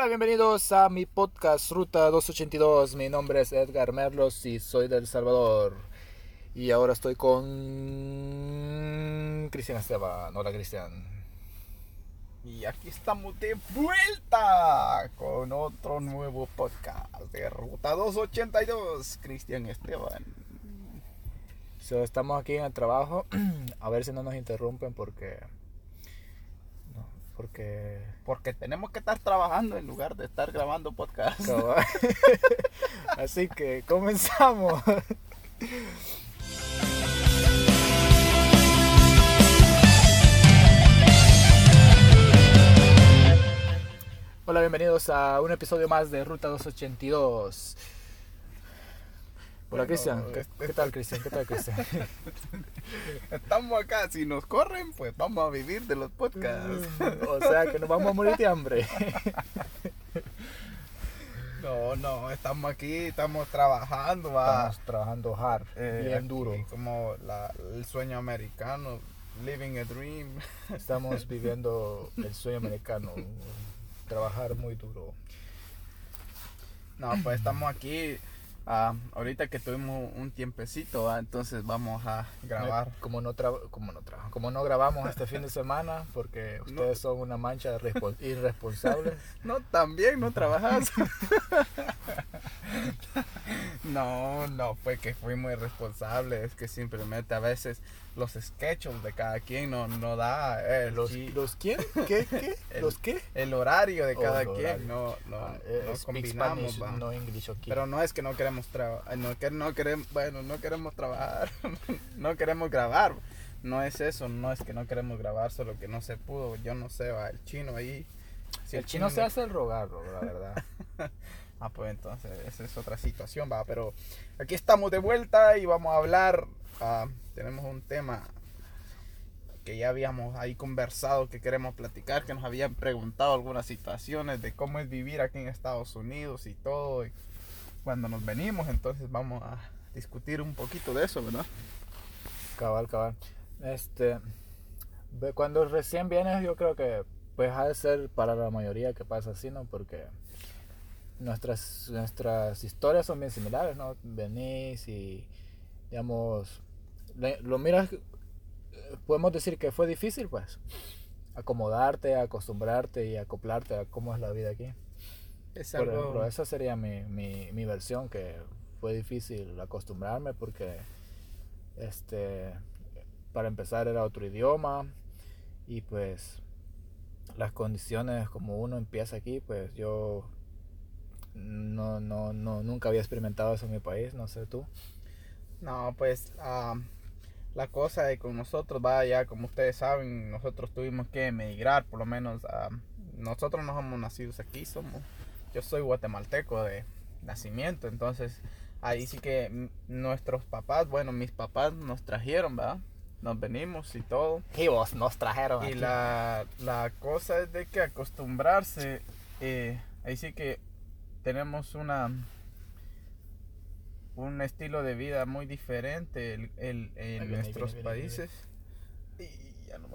Hola, bienvenidos a mi podcast Ruta 282. Mi nombre es Edgar Merlos y soy del Salvador. Y ahora estoy con Cristian Esteban. Hola, Cristian. Y aquí estamos de vuelta con otro nuevo podcast de Ruta 282. Cristian Esteban. So, estamos aquí en el trabajo. A ver si no nos interrumpen porque. Porque. Porque tenemos que estar trabajando en lugar de estar grabando podcast. Así que comenzamos. Hola, bienvenidos a un episodio más de Ruta 282. Hola Bueno, Cristian, ¿Qué, este- qué tal Cristian? ¿Qué tal Cristian? Estamos acá, si nos corren, pues vamos a vivir de los podcasts. o sea que nos vamos a morir de hambre. No, no, estamos aquí, estamos trabajando, va. Estamos trabajando hard, Eh, bien duro. Como la- el sueño americano, living a dream. Estamos viviendo el sueño americano, trabajar muy duro. No, pues estamos aquí. Ah, ahorita que tuvimos un tiempecito, ¿va? entonces vamos a grabar. Como no, como, no como no grabamos este fin de semana, porque ustedes son una mancha irresponsables. No, también no trabajas. no, no fue que fuimos irresponsables, es que simplemente a veces los sketches de cada quien no, no da eh, ¿Los, ¿Los quién? ¿Qué? ¿Qué? El- ¿Los qué? el horario de Oh, cada el quien, no, no, Ah, no combinamos. Spanish, no aquí. Pero no es que no queremos trabajar, no, que no queremos, bueno, no queremos trabajar, no queremos grabar. No es eso, no es que no queremos grabar, solo que no se pudo. Yo no sé, va, el chino ahí. si el chino se hace el rogar, la verdad. Ah, pues entonces esa es otra situación, va. Pero aquí estamos de vuelta y vamos a hablar. tenemos un tema que ya habíamos ahí conversado, que queremos platicar, que nos habían preguntado algunas situaciones de cómo es vivir aquí en Estados Unidos y todo. cuando nos venimos, entonces vamos a discutir un poquito de eso, ¿verdad? Cabal, cabal. Este, cuando recién vienes, yo creo que pues ha de ser para la mayoría que pasa así, ¿no? Porque nuestras, nuestras historias son bien similares, ¿no? Venís y, digamos, lo miras, podemos decir que fue difícil, pues, acomodarte, acostumbrarte y acoplarte a cómo es la vida aquí. Es Por algo... ejemplo, esa sería mi, mi, mi versión, que fue difícil acostumbrarme porque, este, para empezar era otro idioma y pues las condiciones como uno empieza aquí, pues yo no, no, no, nunca había experimentado eso en mi país, no sé tú. No, pues ah, la cosa de con nosotros, va ya como ustedes saben, nosotros tuvimos que emigrar, por lo menos ah, nosotros no somos nacidos aquí, somos, yo soy guatemalteco de nacimiento, entonces ahí sí que nuestros papás, bueno, mis papás nos trajeron, ¿verdad? Nos venimos y todo. Y vos nos trajeron. Y aquí. la, la cosa es de que acostumbrarse, eh, ahí sí que tenemos una un estilo de vida muy diferente el, el- en viene, nuestros viene, viene, países. Y ya no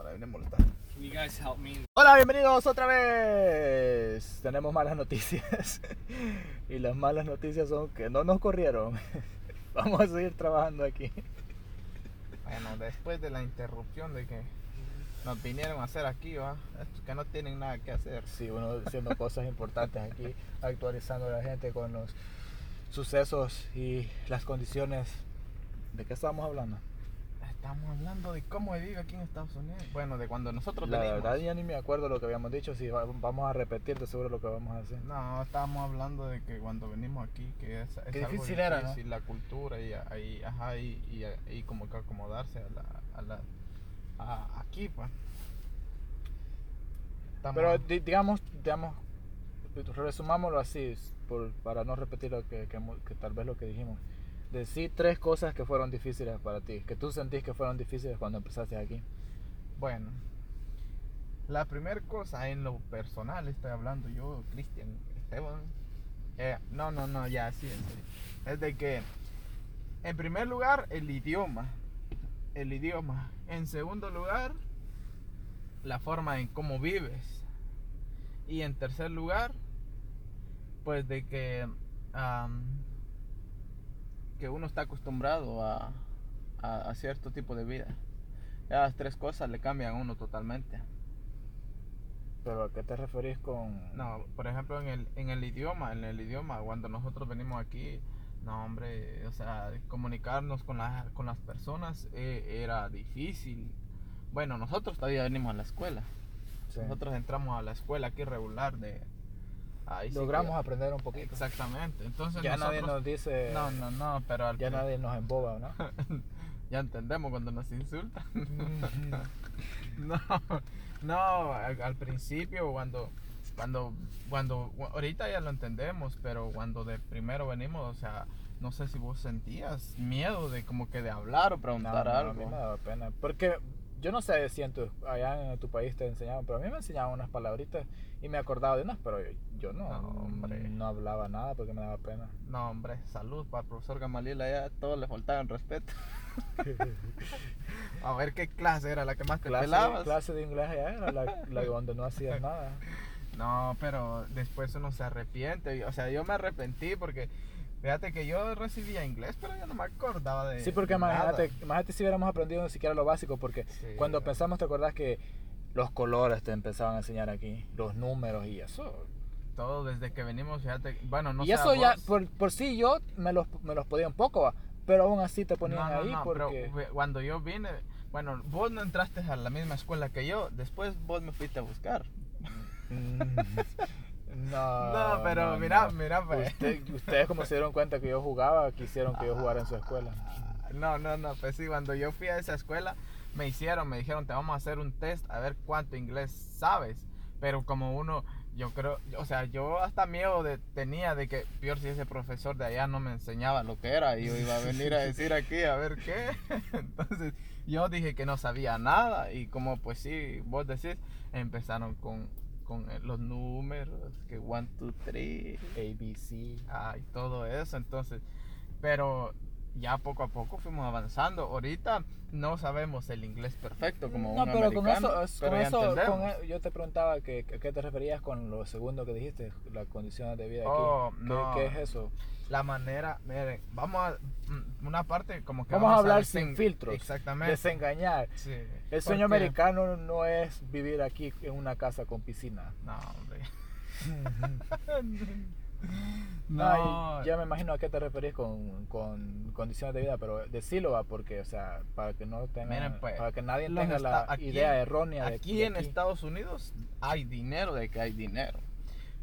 you guys help me? Hola, bienvenidos otra vez. Tenemos malas noticias. y las malas noticias son que no nos corrieron. Vamos a seguir trabajando aquí. Bueno, después de la interrupción de que nos vinieron a hacer aquí, ¿va? Que no tienen nada que hacer. Sí, uno haciendo cosas importantes aquí, actualizando a la gente con los sucesos y las condiciones. ¿De qué estábamos hablando? Estamos hablando de cómo vive aquí en Estados Unidos. Bueno, de cuando nosotros La venimos. verdad ya ni me acuerdo lo que habíamos dicho, si va- vamos a repetir de seguro lo que vamos a hacer. No, estábamos hablando de que cuando venimos aquí, que es, es Qué algo difícil era, ¿no? la cultura y ahí, ajá, y, y, y como que acomodarse a la, a la, a- aquí, pues. Estamos- Pero di- digamos, digamos, resumámoslo así, por, para no repetir lo que, que, que tal vez lo que dijimos. Decí tres cosas que fueron difíciles para ti, que tú sentís que fueron difíciles cuando empezaste aquí. Bueno, la primera cosa en lo personal, estoy hablando yo, Cristian Esteban. eh, no, no, no, ya, sí, serio. Es de que, en primer lugar, el idioma. El idioma. En segundo lugar, la forma en cómo vives. Y en tercer lugar, pues de que que uno está acostumbrado a, a, a cierto tipo de vida. Ya las tres cosas le cambian a uno totalmente. Pero ¿a qué te referís con...? No, por ejemplo, en el, en el idioma, en el idioma, cuando nosotros venimos aquí, no, hombre, o sea, comunicarnos con, la- con las personas eh, era difícil. Bueno, nosotros todavía venimos a la escuela. Sí. Nosotros entramos a la escuela aquí regular de... ahí sí que- Logramos aprender un poquito. Exactamente. Entonces Ya nadie nos dice... No, no, no, pero al Ya nadie nos emboba, ¿no? ya entendemos cuando nos insultan. No, no, al, al principio cuando, cuando, cuando, ahorita ya lo entendemos, pero cuando de primero venimos, o sea, no sé si vos sentías miedo de como que de hablar o No, preguntar no, a algo. mí me daba pena. Porque yo no sé si en tu- allá en tu país te enseñaban, pero a mí me enseñaban unas palabritas y me acordaba de unas, pero yo, yo no, No, hombre. no hablaba nada porque me daba pena. No, hombre, salud para el profesor Gamaliel, allá todos le faltaban respeto. A ver qué clase era la que más te clase, pelabas. clase de inglés allá era la, la donde no hacías nada. No, pero después uno se arrepiente. O sea, yo me arrepentí porque fíjate que yo recibía inglés, pero yo no me acordaba de. Sí, porque imagínate, imagínate si hubiéramos aprendido ni siquiera lo básico, porque Sí. cuando pensamos, ¿te acordás que los colores te empezaban a enseñar aquí? Los números y eso. Todo desde que venimos, fíjate. Bueno, no y eso ya, vos. por, por sí yo me los, me los podía un poco, va, pero aún así te ponían No, no, ahí no, porque... pero cuando yo vine, bueno, vos no entraste a la misma escuela que yo, después vos me fuiste a buscar. Mm, no, No, pero no, mira, no. mira, pues. Usted- ustedes como se dieron cuenta que yo jugaba, quisieron que yo jugara en su escuela. No, no, no, pues sí, cuando yo fui a esa escuela me hicieron, me dijeron, te vamos a hacer un test a ver cuánto inglés sabes. Pero como uno, yo creo, o sea, yo hasta miedo de, tenía de que, peor si ese profesor de allá no me enseñaba lo que era, y yo iba a venir a decir aquí a ver qué. Entonces yo dije que no sabía nada y como pues sí, vos decís, empezaron con, con eh, los números, que one, two, three, ABC. Ah, y todo eso, entonces, pero ya poco a poco fuimos avanzando. Ahorita no sabemos el inglés perfecto como No, un pero con americano, eso, es- pero con eso con e- yo te preguntaba que, que- qué te referías con lo segundo que dijiste, las condiciones de vida aquí. Oh, ¿Qué, no. qué es eso? La manera, miren, vamos a mm, una parte como que Vamos a hablar desen- sin filtros, Exactamente. Desengañar. Sí. El sueño Porque- americano no es vivir aquí en una casa con piscina. No, hombre. No, y ya me imagino a qué te referís con, con condiciones de vida, pero decilo va porque, o sea, para que no tenga, Miren, pues, para que nadie tenga la aquí idea errónea de Aquí de en Estados Unidos hay dinero de que hay dinero.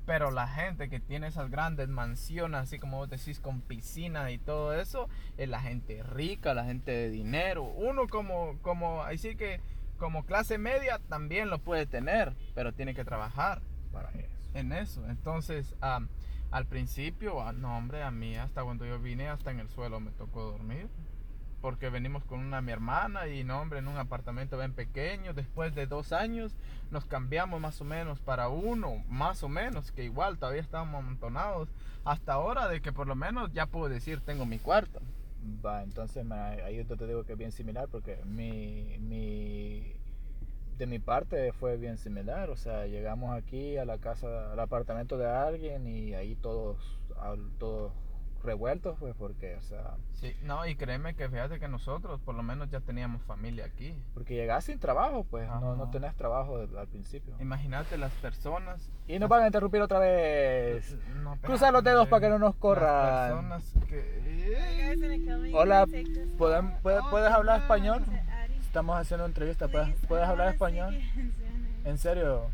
Pero la gente que tiene esas grandes mansiones, así como vos decís, con piscina y todo eso, es la gente rica, la gente de dinero. Uno como, como, así que como clase media también lo puede tener, pero tiene que trabajar para eso. en eso. Entonces, am, al principio, ah, no hombre, a mí hasta cuando yo vine, hasta en el suelo me tocó dormir. Porque venimos con una mi hermana y no hombre, en un apartamento bien pequeño. Después de dos años nos cambiamos más o menos para uno, más o menos, que igual todavía estábamos amontonados. Hasta ahora de que por lo menos ya puedo decir tengo mi cuarto. Va, entonces ahí yo te digo que es bien similar porque mi, mi, de mi parte fue bien similar. O sea, llegamos aquí a la casa, al apartamento de alguien y ahí todos, todos revueltos, pues porque, o sea, Sí, no, y créeme que fíjate que nosotros por lo menos ya teníamos familia aquí. porque llegás sin trabajo, pues no, no tenés trabajo al principio. Imagínate las personas. Y nos van a interrumpir otra vez. No, Cruza los dedos para que no nos Las corran. personas que. Hola? ¿pueden- puede- Oh, ¿puedes hablar no. español? Estamos haciendo entrevista, ¿puedes, puedes I hablar español? ¿En serio?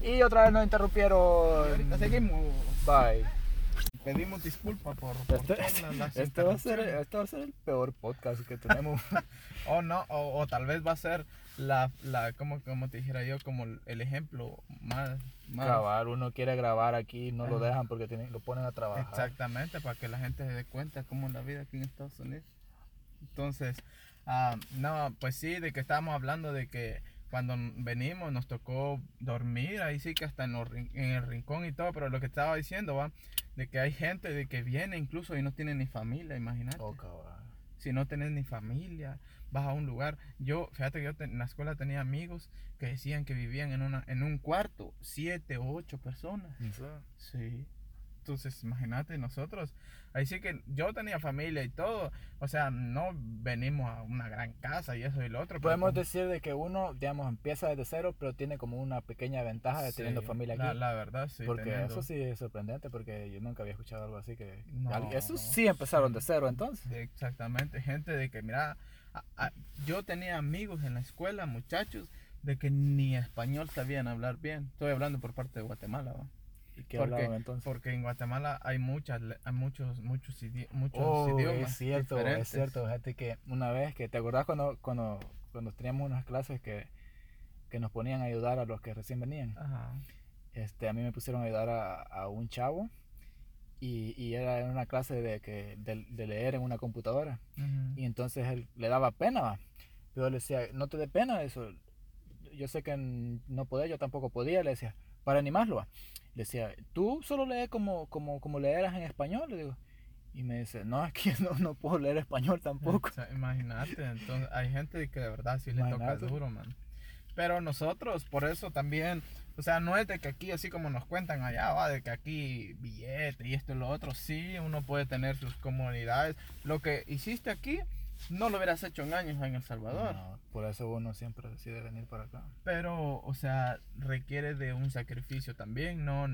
Y otra vez nos interrumpieron. Ahorita seguimos. Bye. Pedimos disculpas por, por Este, todas las- este va a ser, este va a ser el peor podcast que tenemos. O no, o, o tal vez va a ser la, la como, como te dijera yo, como el ejemplo más, más Grabar, uno quiere grabar aquí, no lo dejan porque tienen, lo ponen a trabajar. Exactamente, para que la gente se dé cuenta cómo es la vida aquí en Estados Unidos. Entonces, ah, no, pues sí, de que estábamos hablando de que cuando venimos nos tocó dormir, ahí sí que hasta en, los en el rincón y todo, pero lo que estaba diciendo, va, de que hay gente de que viene incluso y no tiene ni familia, imagínate. Oh, si no tenés ni familia, vas a un lugar. Yo, fíjate que yo en la escuela tenía amigos que decían que vivían en, una, en un cuarto, siete o ocho personas. Sí. Entonces, imagínate, nosotros, ahí sí que yo tenía familia y todo, o sea, no venimos a una gran casa y eso y lo otro. Podemos como- decir de que uno, digamos, empieza desde cero, pero tiene como una pequeña ventaja de Sí, teniendo familia aquí. La, la verdad, sí. porque teniendo- eso sí es sorprendente, porque yo nunca había escuchado algo así que... No, Eso sí empezaron de cero entonces. Exactamente, gente de que, mira, a- a- yo tenía amigos en la escuela, muchachos, de que ni español sabían hablar bien. Estoy hablando por parte de Guatemala, ¿va? ¿Y qué Porque- hablaban entonces? Porque en Guatemala hay muchas, hay muchos, muchos, idi- muchos Oh, idiomas. es cierto, diferentes. es cierto. Fíjate que una vez que, ¿te acordás cuando, cuando, cuando teníamos unas clases que, que nos ponían a ayudar a los que recién venían? Ajá. Este, a mí me pusieron a ayudar a, a un chavo y, y era en una clase de, que, de, de leer en una computadora. Ujú. Y entonces él le daba pena, ¿va? Pero yo le decía, no te dé pena eso. Yo sé que no podés, yo tampoco podía, le decía, para animarlo, ¿va? Decía, tú solo lees como, como, como leeras en español, le digo. Y me dice, no, es que no, no puedo leer español tampoco. O sea, imagínate, entonces hay gente que de verdad sí le toca Imagínate. duro, man. Pero nosotros, por eso también, o sea, no es de que aquí, así como nos cuentan allá, va, de que aquí billete y esto y lo otro, sí, uno puede tener sus comunidades. Lo que hiciste aquí, no lo hubieras hecho en años en El Salvador. No, por eso uno siempre decide venir para acá. Pero, o sea, requiere de un sacrificio también, no,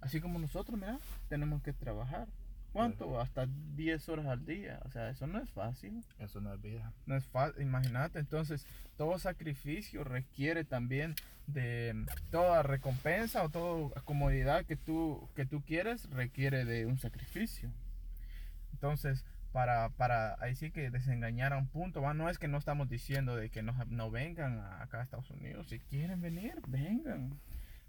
así como nosotros, mira, tenemos que trabajar. ¿Cuánto? Hasta 10 horas al día. O sea, eso no es fácil. Eso no es vida. No es fácil, imagínate. Entonces, todo sacrificio requiere también de toda recompensa o toda comodidad que tú, que tú quieres, requiere de un sacrificio. Entonces, para, para ahí sí que desengañar a un punto, ¿va? no es que no estamos diciendo de que no, no vengan a- acá a Estados Unidos. Si quieren venir, vengan.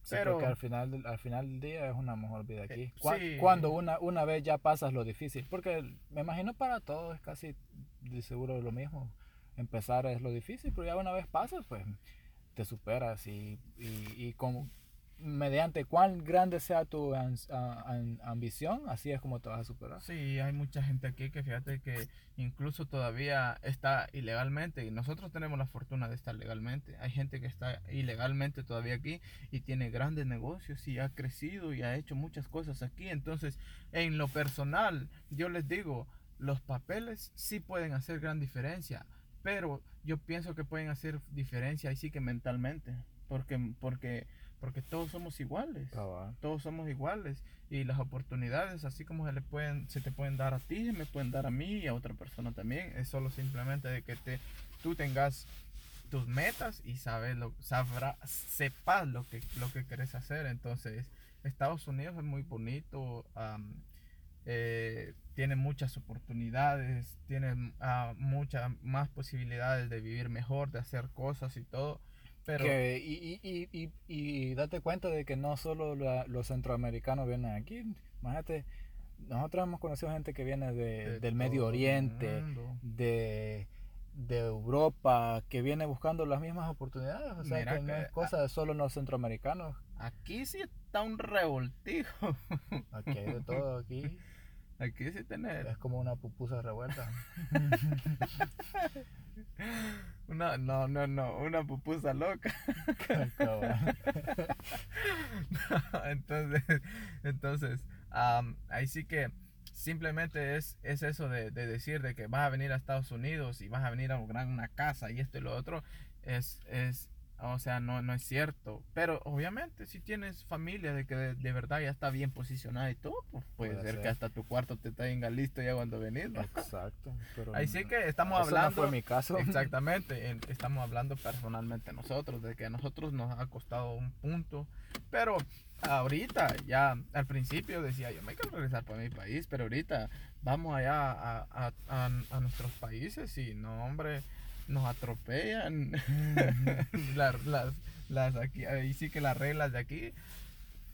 Sí, Pero- porque al final, al final del día es una mejor vida aquí. Eh, sí. Cuando una, una vez ya pasas lo difícil. Porque me imagino para todos es casi de seguro lo mismo. Empezar es lo difícil, pero ya una vez pasas, pues te superas. Y, y, y como, mediante cuán grande sea tu ambición, así es como te vas a superar. Sí, hay mucha gente aquí que fíjate que incluso todavía está ilegalmente y nosotros tenemos la fortuna de estar legalmente. Hay gente que está ilegalmente todavía aquí y tiene grandes negocios y ha crecido y ha hecho muchas cosas aquí. Entonces, en lo personal, yo les digo, los papeles sí pueden hacer gran diferencia, pero yo pienso que pueden hacer diferencia ahí sí que mentalmente, porque porque porque todos somos iguales. Cabal. todos somos iguales. Y las oportunidades así como se le pueden se te pueden dar a ti se me pueden dar a mí y a otra persona también. Es solo simplemente de que te tú tengas tus metas y sabes lo sabrá sepas lo que lo que quieres hacer. Entonces Estados Unidos es muy bonito eh, tiene muchas oportunidades tiene ah, muchas más posibilidades de vivir mejor de hacer cosas y todo pero Que- y, y, y, y, date cuenta de que no solo la- los centroamericanos vienen aquí. Imagínate, nosotros hemos conocido gente que viene de, de del Medio Oriente, de, de Europa, que viene buscando las mismas oportunidades. O sea, Mira que no es cosa de solo los centroamericanos. Aquí sí está un revoltijo. Aquí hay de todo, aquí Aquí sí tener es como una pupusa revuelta. una, no, no, no, una pupusa loca. Entonces, entonces, am, ahí sí que simplemente es, es eso de, de decir de que vas a venir a Estados Unidos y vas a venir a lograr una casa y esto y lo otro, es, es, o sea, no, no es cierto. Pero obviamente si tienes familia de que de, de verdad ya está bien posicionada y todo, pues puede, Puede ser, ser. que hasta tu cuarto te tenga listo ya cuando venís. ¿no? Exacto. Pero Ahí sí que estamos eso hablando. no fue mi caso. Exactamente, en- estamos hablando personalmente nosotros, de que a nosotros nos ha costado un punto, pero ahorita ya al principio decía yo me quiero regresar para mi país, pero ahorita vamos allá a, a- a- a nuestros países y no hombre, nos atropellan las, las, las aquí, ahí sí que las reglas de aquí,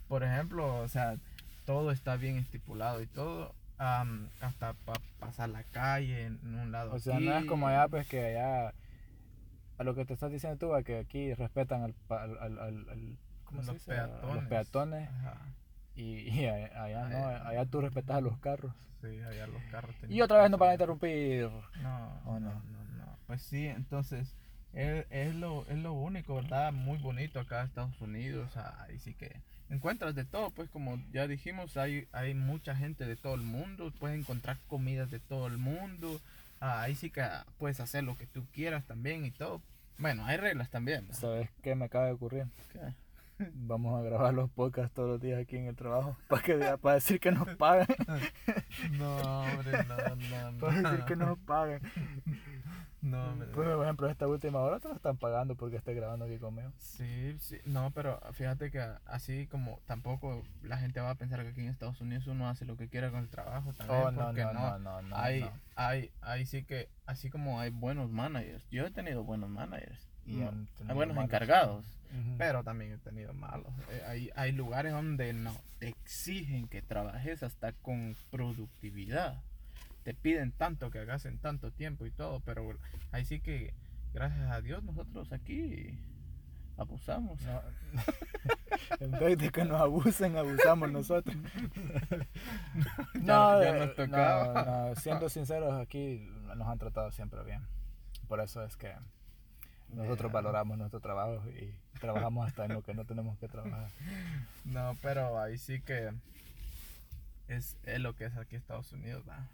por ejemplo, o sea, todo está bien estipulado y todo. am, hasta para pasar la calle en un lado O sea, no es como allá, pues que allá, a lo que te estás diciendo tú, a que aquí respetan al, al, al, al- al- ¿cómo se Los dice? A- a peatones. los peatones. Ajá. Y, y a- allá no, allá tú respetas a los carros. Sí, allá los carros Y otra vez nos van a interrumpir. No, ¿O no, no? No, no. Pues sí, entonces es, es, lo, es lo único, ¿verdad? Muy bonito acá en Estados Unidos. Ahí sí que encuentras de todo, pues como ya dijimos, hay, hay mucha gente de todo el mundo. Puedes encontrar comidas de todo el mundo. Ah, ahí sí que puedes hacer lo que tú quieras también y todo. Bueno, hay reglas también. ¿no? ¿Sabes qué me acaba de ocurrir? ¿Qué? Vamos a grabar los podcasts todos los días aquí en el trabajo para, que, para decir que nos paguen. No, hombre, no, no, Para decir no. que nos paguen. No, hombre. Pues, por ejemplo, esta última hora te lo están pagando porque estés grabando aquí conmigo. Sí, sí, no, pero fíjate que así como tampoco la gente va a pensar que aquí en Estados Unidos uno hace lo que quiera con el trabajo también, Oh, no, porque no, no, no, no. hay, no. hay, hay sí que, así como hay buenos managers, yo he tenido buenos managers, Y no, han hay buenos malos. encargados, Ujú. pero también he tenido malos. Eh, hay, hay lugares donde no, te exigen que trabajes hasta con productividad. Te piden tanto que hagas en tanto tiempo y todo, pero ahí sí que, gracias a Dios, nosotros aquí abusamos. No. en vez de que nos abusen, abusamos nosotros. Ya- ya eh, nos tocaba. no, no, siendo sinceros, aquí nos han tratado siempre bien. Por eso es que nosotros valoramos nuestro trabajo y trabajamos hasta en lo que no tenemos que trabajar. No, pero ahí sí que es, es lo que es aquí Estados Unidos, va.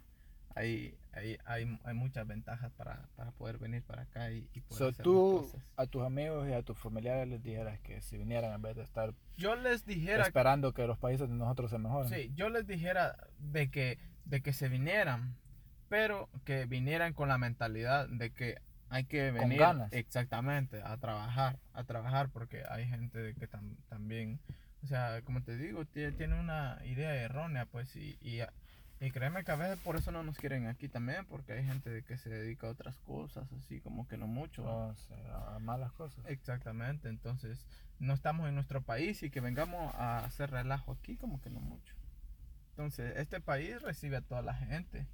Ahí, ahí hay, hay muchas ventajas para, para poder venir para acá y, y poder So, hacer tú cosas. a tus amigos y a tus familiares les dijeras que si vinieran en vez de estar Yo les dijera esperando que los países de nosotros se mejoren. Sí, yo les dijera de que, de que se vinieran, pero que vinieran con la mentalidad de que hay que Con venir ganas. exactamente a trabajar, a trabajar, porque hay gente de que tam- también, o sea, como te digo, tie- tiene una idea errónea, pues, y, y, y créeme que a veces por eso no nos quieren aquí también, porque hay gente de que se dedica a otras cosas, así como que no mucho. O sea, a malas cosas. Exactamente, entonces no estamos en nuestro país y que vengamos a hacer relajo aquí como que no mucho. Entonces, este país recibe a toda la gente,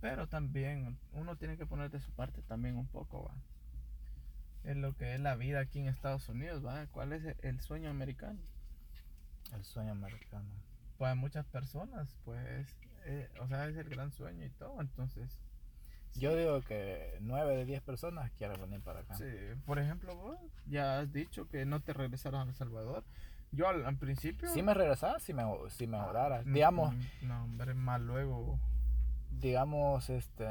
pero también uno tiene que poner de su parte también un poco, va. Es lo que es la vida aquí en Estados Unidos, va. ¿Cuál es el sueño americano? El sueño americano. Pues muchas personas, pues, eh, o sea, es el gran sueño y todo, entonces. Yo digo que 9 de 10 personas quieren venir para acá. Sí, por ejemplo, vos ya has dicho que no te regresaras a El Salvador. Yo al, al principio... Si me regresara, si, me, si mejorara. Mm, Digamos, mm, No, hombre, más luego. digamos, este...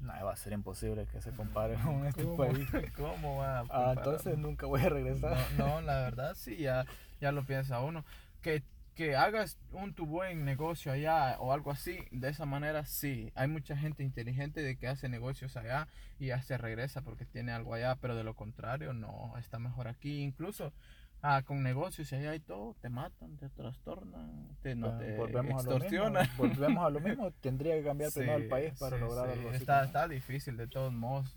No, va a ser imposible que se compare con este ¿Cómo, país. ¿Cómo va a Ah, entonces nunca voy a regresar. No, no, la verdad sí, ya, ya lo piensa uno. Que, que hagas un tu buen negocio allá o algo así, de esa manera sí. Hay mucha gente inteligente de que hace negocios allá y ya se regresa porque tiene algo allá, pero de lo contrario, no, está mejor aquí. Incluso ah, con negocios allá y todo, te matan, te trastornan, te, no, te volvemos, a lo mismo, volvemos a lo mismo. Tendría que cambiar Sí, primero el país para sí, lograr sí. algo así. Está, está difícil de todos modos.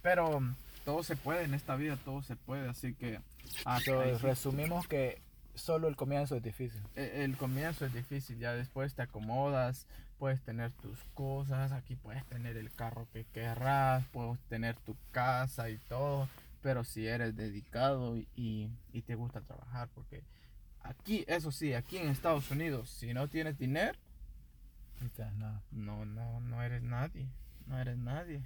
Pero mm, todo se puede en esta vida, todo se puede. Así que ah, sí, resumimos que solo el comienzo es difícil. e- el comienzo es difícil. Ya después te acomodas, puedes tener tus cosas. Aquí puedes tener el carro que querrás, puedes tener tu casa y todo. Pero si eres dedicado y, y- y te gusta trabajar, porque aquí, eso sí, aquí en Estados Unidos, si no tienes dinero, no. No, no, no eres nadie. No eres nadie.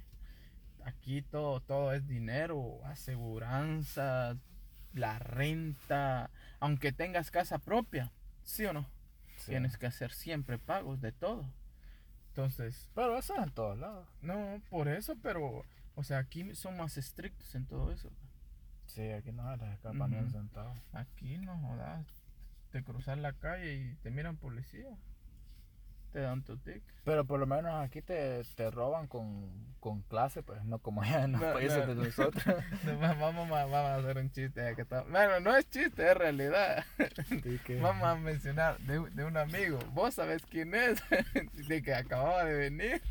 Aquí todo, todo es dinero, aseguranza, la renta. Aunque tengas casa propia, ¿sí o no? Sí. Tienes que hacer siempre pagos de todo. Entonces, Pero eso es en todos lados. no, por eso, pero, o sea, aquí son más estrictos en todo eso. Sí, aquí no se les escapa ni un centavo. Aquí no jodas. Te cruzas la calle y te miran policía. Te dan tu ticket. Pero por lo menos aquí te, te roban con, con clase, pues no como allá en los No, países no. de nosotros. No, va- vamos, a- vamos a hacer un chiste. que está- Bueno, no es chiste, es realidad. Que- Vamos a mencionar de, de un amigo. Vos sabés quién es, de que acababa de venir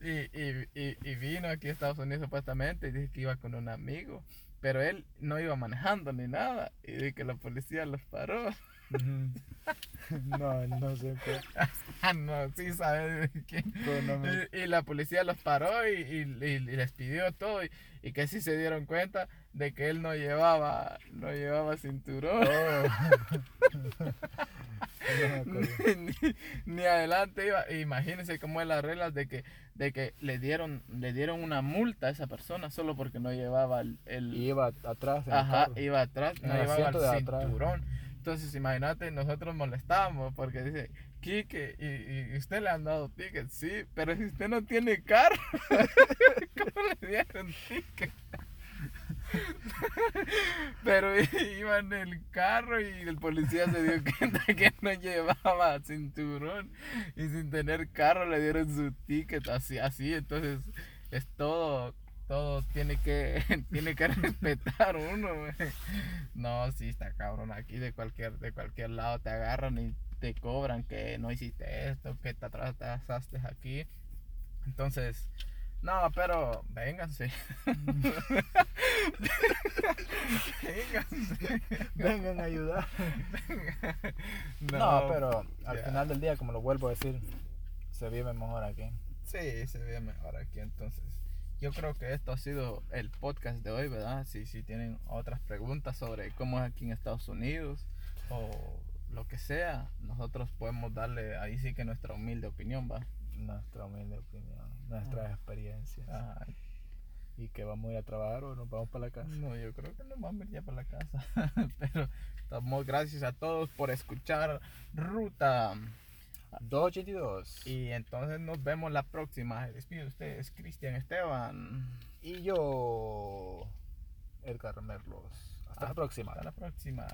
y, y, y, y vino aquí a Estados Unidos supuestamente y dice que iba con un amigo. Pero él no iba manejando ni nada y de que la policía los paró. No, no sé qué. Ah, no, sí sabes quién. Pero no me- Y, y la policía los paró y, y- y- les pidió todo y, y que si se dieron cuenta de que él no llevaba, no llevaba cinturón. Oh. No ni, ni adelante iba. Imagínense cómo es las reglas de que, de que le dieron, le dieron una multa a esa persona solo porque no llevaba el, el- Y iba atrás el ajá, carro. iba atrás, no el llevaba el atrás. Entonces, imagínate, nosotros molestábamos porque dice, Quique, y, y usted le han dado tickets, sí, pero si usted no tiene carro, ¿cómo le dieron ticket? Pero iba en el carro y el policía se dio cuenta que no llevaba cinturón y sin tener carro le dieron su ticket así, así, entonces es todo, todo tiene que, tiene que respetar uno, güey. No, sí está cabrón, aquí de cualquier, de cualquier lado te agarran y te cobran que no hiciste esto, que te atrasaste aquí. Entonces, no, pero vénganse. vénganse. Vengan a ayudar. No, No, pero al final del día, como lo vuelvo a decir, se vive mejor aquí. Sí, se ve mejor aquí entonces. Yo creo que esto ha sido el podcast de hoy, ¿verdad? Si, si tienen otras preguntas sobre cómo es aquí en Estados Unidos o lo que sea, nosotros podemos darle ahí sí que nuestra humilde opinión, ¿va? Nuestra humilde opinión, nuestras experiencias. Ah, Y que vamos a ir a trabajar o nos vamos para la casa. no, yo creo que nos vamos a ir ya para la casa. Pero damos gracias a todos por escuchar Ruta. 282. Y entonces nos vemos la próxima. Se despide ustedes, Cristian Esteban. Y yo, Edgar Merlos. Hasta Ah, la próxima. Hasta la próxima.